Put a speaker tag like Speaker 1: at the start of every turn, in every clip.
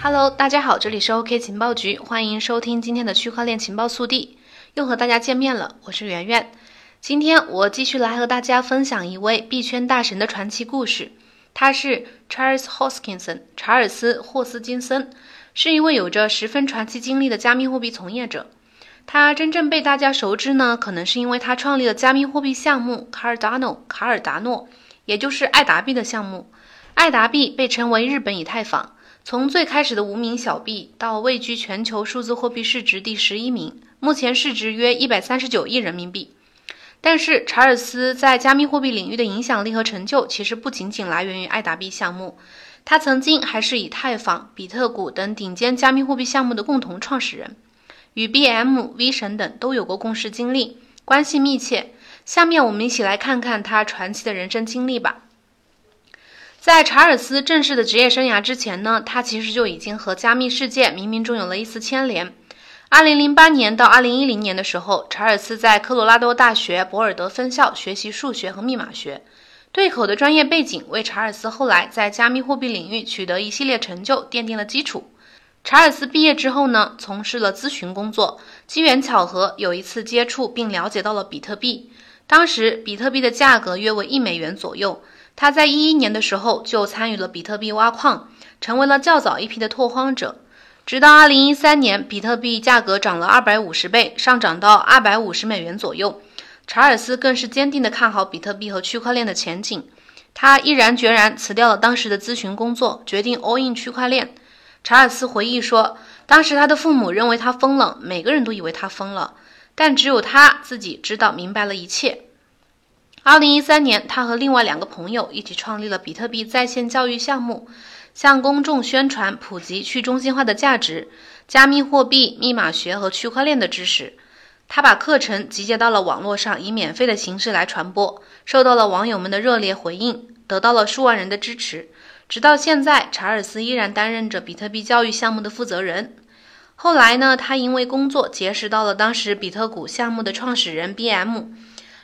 Speaker 1: Hello，大家好，这里是 OK 情报局，欢迎收听今天的区块链情报速递，又和大家见面了，我是圆圆。今天我继续来和大家分享一位币圈大神的传奇故事，他是 Charles Hoskinson，查尔斯·霍斯金森，是一位有着十分传奇经历的加密货币从业者。他真正被大家熟知呢，可能是因为他创立了加密货币项目 Cardano 卡尔达诺，也就是爱达币的项目。爱达币被称为日本以太坊，从最开始的无名小币到位居全球数字货币市值第十一名，目前市值约一百三十九亿人民币。但是查尔斯在加密货币领域的影响力和成就，其实不仅仅来源于爱达币项目，他曾经还是以太坊、比特谷等顶尖加密货币项目的共同创始人。与 BM、V 神等都有过共事经历，关系密切。下面我们一起来看看他传奇的人生经历吧。在查尔斯正式的职业生涯之前呢，他其实就已经和加密世界冥冥中有了一丝牵连。2008年到2010年的时候，查尔斯在科罗拉多大学博尔德分校学习数学和密码学，对口的专业背景为查尔斯后来在加密货币领域取得一系列成就奠定了基础。查尔斯毕业之后呢，从事了咨询工作。机缘巧合，有一次接触并了解到了比特币。当时比特币的价格约为一美元左右。他在一一年的时候就参与了比特币挖矿，成为了较早一批的拓荒者。直到二零一三年，比特币价格涨了二百五十倍，上涨到二百五十美元左右。查尔斯更是坚定地看好比特币和区块链的前景。他毅然决然辞掉了当时的咨询工作，决定 all in 区块链。查尔斯回忆说，当时他的父母认为他疯了，每个人都以为他疯了，但只有他自己知道明白了一切。二零一三年，他和另外两个朋友一起创立了比特币在线教育项目，向公众宣传普及去中心化的价值、加密货币、密码学和区块链的知识。他把课程集结到了网络上，以免费的形式来传播，受到了网友们的热烈回应，得到了数万人的支持。直到现在，查尔斯依然担任着比特币教育项目的负责人。后来呢，他因为工作结识到了当时比特谷项目的创始人 BM，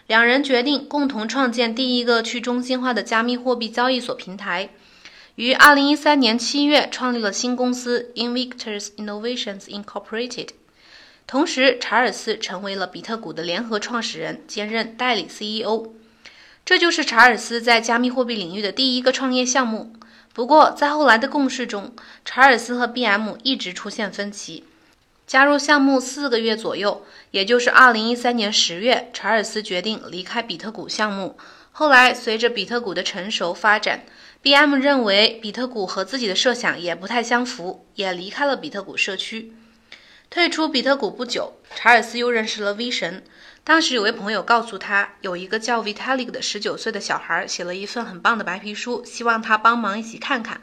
Speaker 1: 两人决定共同创建第一个去中心化的加密货币交易所平台。于二零一三年七月创立了新公司 Invictus Innovations Incorporated。同时，查尔斯成为了比特谷的联合创始人，兼任代理 CEO。这就是查尔斯在加密货币领域的第一个创业项目。不过，在后来的共事中，查尔斯和 BM 一直出现分歧。加入项目四个月左右，也就是2013年10月，查尔斯决定离开比特谷项目。后来，随着比特谷的成熟发展，BM 认为比特谷和自己的设想也不太相符，也离开了比特谷社区。退出比特谷不久，查尔斯又认识了 V 神。当时有位朋友告诉他，有一个叫 Vitalik 的十九岁的小孩写了一份很棒的白皮书，希望他帮忙一起看看。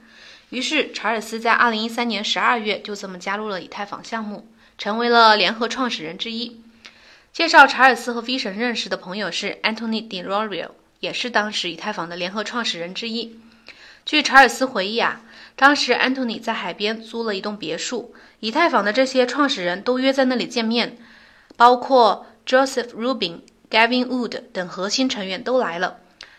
Speaker 1: 于是查尔斯在二零一三年十二月就这么加入了以太坊项目，成为了联合创始人之一。介绍查尔斯和 V 神认识的朋友是 Anthony d e r o r i o 也是当时以太坊的联合创始人之一。据查尔斯回忆啊，当时 Anthony 在海边租了一栋别墅，以太坊的这些创始人都约在那里见面，包括。Joseph Rubin、Gavin Wood 等核心成员都来了，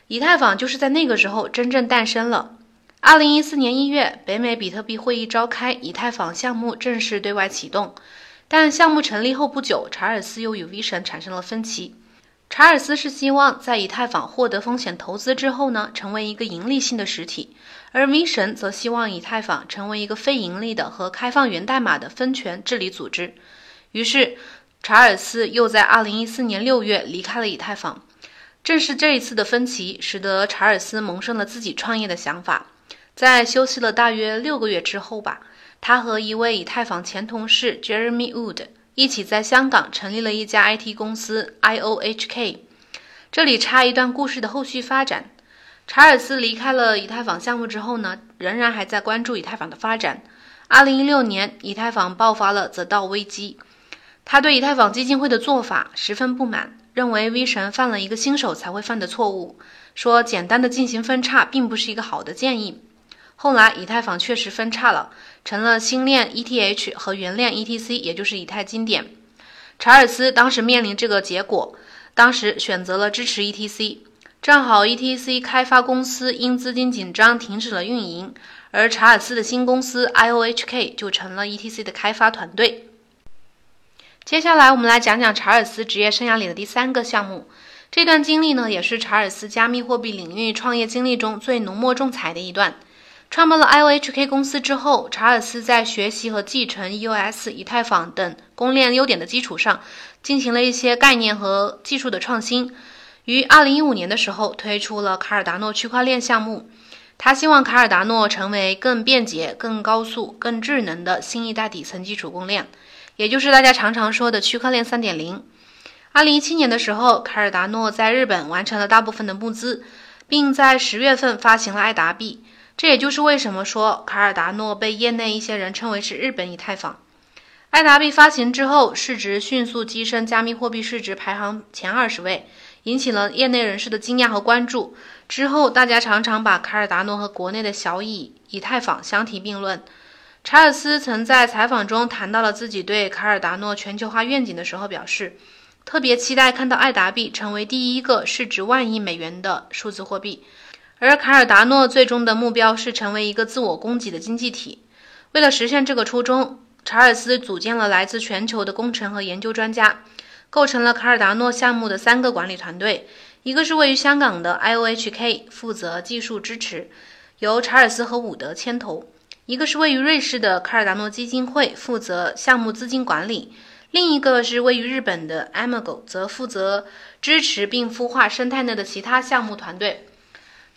Speaker 1: 以太坊就是在那个时候真正诞生了。二零一四年一月，北美比特币会议召开，以太坊项目正式对外启动。但项目成立后不久，查尔斯又与 V 神产生了分歧。查尔斯是希望在以太坊获得风险投资之后呢，成为一个盈利性的实体，而 V 神则希望以太坊成为一个非盈利的和开放源代码的分权治理组织。于是。查尔斯又在2014年6月离开了以太坊。正是这一次的分歧，使得查尔斯萌生了自己创业的想法。在休息了大约六个月之后吧，他和一位以太坊前同事 Jeremy Wood 一起在香港成立了一家 IT 公司 IOHK。这里插一段故事的后续发展：查尔斯离开了以太坊项目之后呢，仍然还在关注以太坊的发展。2016年，以太坊爆发了则道危机。他对以太坊基金会的做法十分不满，认为 V 神犯了一个新手才会犯的错误，说简单的进行分叉并不是一个好的建议。后来以太坊确实分叉了，成了星链 ETH 和原链 ETC，也就是以太经典。查尔斯当时面临这个结果，当时选择了支持 ETC。正好 ETC 开发公司因资金紧张停止了运营，而查尔斯的新公司 IOHK 就成了 ETC 的开发团队。接下来，我们来讲讲查尔斯职业生涯里的第三个项目。这段经历呢，也是查尔斯加密货币领域创业经历中最浓墨重彩的一段。创办了 IOHK 公司之后，查尔斯在学习和继承 EOS、以太坊等公链优点的基础上，进行了一些概念和技术的创新。于2015年的时候，推出了卡尔达诺区块链项目。他希望卡尔达诺成为更便捷、更高速、更智能的新一代底层基础公链。也就是大家常常说的区块链三点零。二零一七年的时候，卡尔达诺在日本完成了大部分的募资，并在十月份发行了爱达币。这也就是为什么说卡尔达诺被业内一些人称为是日本以太坊。爱达币发行之后，市值迅速跻身加密货币市值排行前二十位，引起了业内人士的惊讶和关注。之后，大家常常把卡尔达诺和国内的小以以太坊相提并论。查尔斯曾在采访中谈到了自己对卡尔达诺全球化愿景的时候，表示特别期待看到爱达币成为第一个市值万亿美元的数字货币，而卡尔达诺最终的目标是成为一个自我供给的经济体。为了实现这个初衷，查尔斯组建了来自全球的工程和研究专家，构成了卡尔达诺项目的三个管理团队，一个是位于香港的 IOHK，负责技术支持，由查尔斯和伍德牵头。一个是位于瑞士的卡尔达诺基金会，负责项目资金管理；另一个是位于日本的 Amago，则负责支持并孵化生态内的其他项目团队，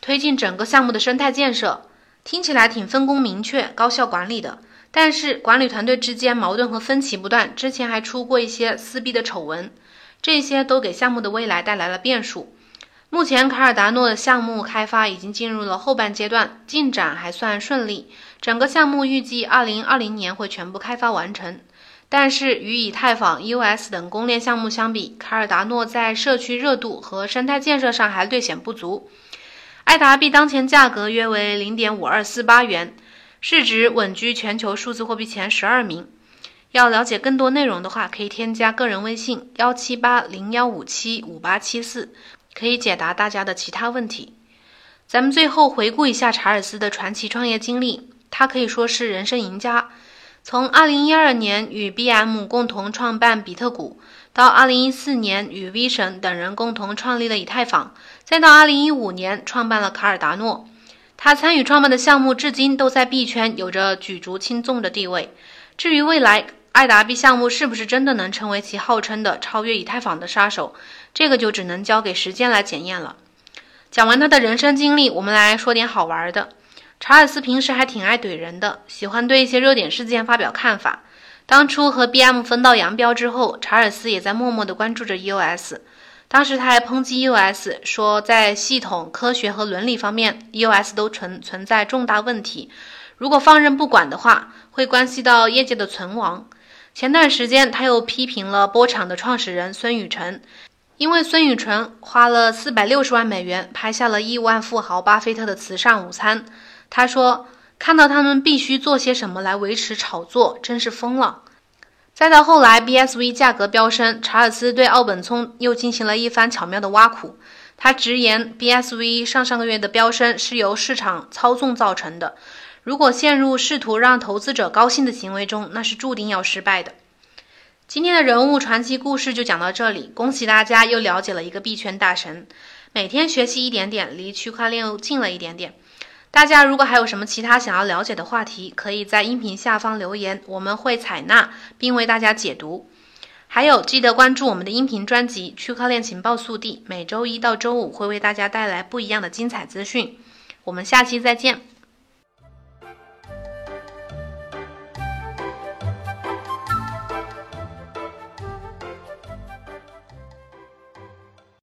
Speaker 1: 推进整个项目的生态建设。听起来挺分工明确、高效管理的，但是管理团队之间矛盾和分歧不断，之前还出过一些撕逼的丑闻，这些都给项目的未来带来了变数。目前，卡尔达诺的项目开发已经进入了后半阶段，进展还算顺利。整个项目预计二零二零年会全部开发完成。但是，与以太坊、US 等公链项目相比，卡尔达诺在社区热度和生态建设上还略显不足。爱达币当前价格约为零点五二四八元，市值稳居全球数字货币前十二名。要了解更多内容的话，可以添加个人微信幺七八零幺五七五八七四。可以解答大家的其他问题。咱们最后回顾一下查尔斯的传奇创业经历，他可以说是人生赢家。从2012年与 BM 共同创办比特谷，到2014年与 V 神等人共同创立了以太坊，再到2015年创办了卡尔达诺，他参与创办的项目至今都在币圈有着举足轻重的地位。至于未来，爱达币项目是不是真的能成为其号称的超越以太坊的杀手？这个就只能交给时间来检验了。讲完他的人生经历，我们来说点好玩的。查尔斯平时还挺爱怼人的，喜欢对一些热点事件发表看法。当初和 BM 分道扬镳之后，查尔斯也在默默地关注着 EOS。当时他还抨击 EOS，说在系统、科学和伦理方面，EOS 都存存在重大问题。如果放任不管的话，会关系到业界的存亡。前段时间，他又批评了波场的创始人孙宇晨，因为孙宇晨花了四百六十万美元拍下了亿万富豪巴菲特的慈善午餐。他说：“看到他们必须做些什么来维持炒作，真是疯了。”再到后来，BSV 价格飙升，查尔斯对奥本聪又进行了一番巧妙的挖苦。他直言，BSV 上上个月的飙升是由市场操纵造成的。如果陷入试图让投资者高兴的行为中，那是注定要失败的。今天的人物传奇故事就讲到这里，恭喜大家又了解了一个币圈大神。每天学习一点点，离区块链又近了一点点。大家如果还有什么其他想要了解的话题，可以在音频下方留言，我们会采纳并为大家解读。还有，记得关注我们的音频专辑《区块链情报速递》，每周一到周五会为大家带来不一样的精彩资讯。我们下期再见。